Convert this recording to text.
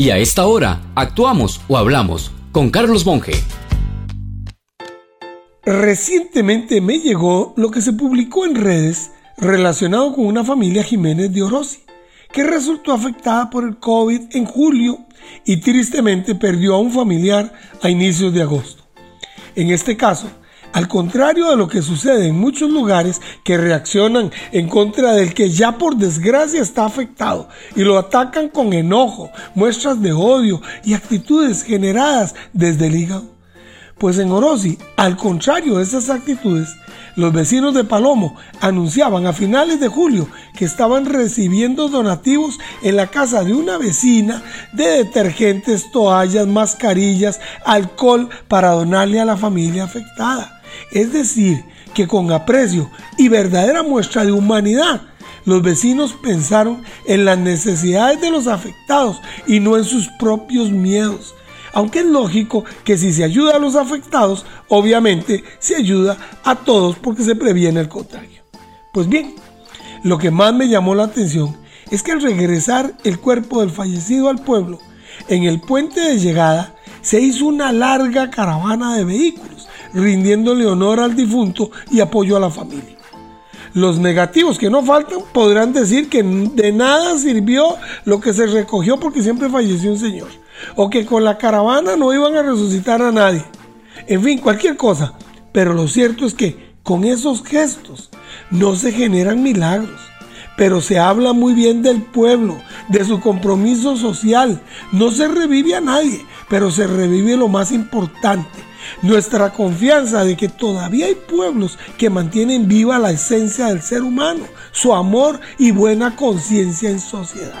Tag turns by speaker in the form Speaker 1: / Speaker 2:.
Speaker 1: Y a esta hora, actuamos o hablamos con Carlos Monge.
Speaker 2: Recientemente me llegó lo que se publicó en redes relacionado con una familia Jiménez de Orosi, que resultó afectada por el COVID en julio y tristemente perdió a un familiar a inicios de agosto. En este caso, al contrario de lo que sucede en muchos lugares que reaccionan en contra del que ya por desgracia está afectado y lo atacan con enojo, muestras de odio y actitudes generadas desde el hígado. Pues en Orosi, al contrario de esas actitudes, los vecinos de Palomo anunciaban a finales de julio que estaban recibiendo donativos en la casa de una vecina de detergentes, toallas, mascarillas, alcohol para donarle a la familia afectada. Es decir, que con aprecio y verdadera muestra de humanidad, los vecinos pensaron en las necesidades de los afectados y no en sus propios miedos. Aunque es lógico que si se ayuda a los afectados, obviamente se ayuda a todos porque se previene el contagio. Pues bien, lo que más me llamó la atención es que al regresar el cuerpo del fallecido al pueblo, en el puente de llegada se hizo una larga caravana de vehículos rindiéndole honor al difunto y apoyo a la familia. Los negativos que no faltan podrán decir que de nada sirvió lo que se recogió porque siempre falleció un señor, o que con la caravana no iban a resucitar a nadie. En fin, cualquier cosa. Pero lo cierto es que con esos gestos no se generan milagros, pero se habla muy bien del pueblo, de su compromiso social. No se revive a nadie, pero se revive lo más importante, nuestra confianza de que todavía hay pueblos que mantienen viva la esencia del ser humano, su amor y buena conciencia en sociedad.